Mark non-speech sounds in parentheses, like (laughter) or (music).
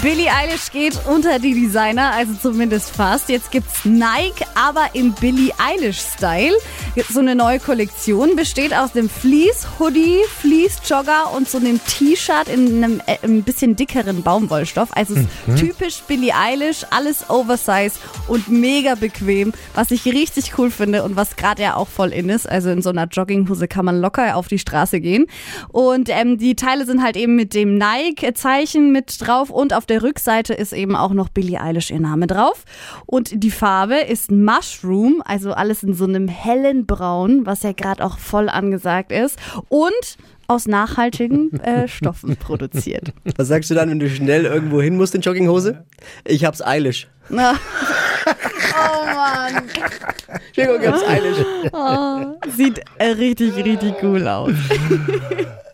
Billie Eilish geht unter die Designer, also zumindest fast. Jetzt gibt's Nike, aber im Billie Eilish-Style. So eine neue Kollektion besteht aus dem Fleece-Hoodie, Fleece-Jogger und so einem T-Shirt in einem äh, ein bisschen dickeren Baumwollstoff. Also es ist typisch Billie Eilish, alles Oversize und mega bequem, was ich richtig cool finde und was gerade ja auch voll in ist. Also in so einer Jogginghose kann man locker auf die Straße gehen. Und ähm, die Teile sind halt eben mit dem Nike-Zeichen mit drauf und auf der Rückseite ist eben auch noch Billie Eilish ihr Name drauf. Und die Farbe ist Mushroom, also alles in so einem hellen Braun, was ja gerade auch voll angesagt ist. Und aus nachhaltigen äh, (laughs) Stoffen produziert. Was sagst du dann, wenn du schnell irgendwo hin musst in Jogginghose? Ich hab's eilish. Na. (laughs) Oh Mann. Entschuldigung, ich hab's eilish. Oh, sieht äh, richtig, richtig cool aus. (laughs)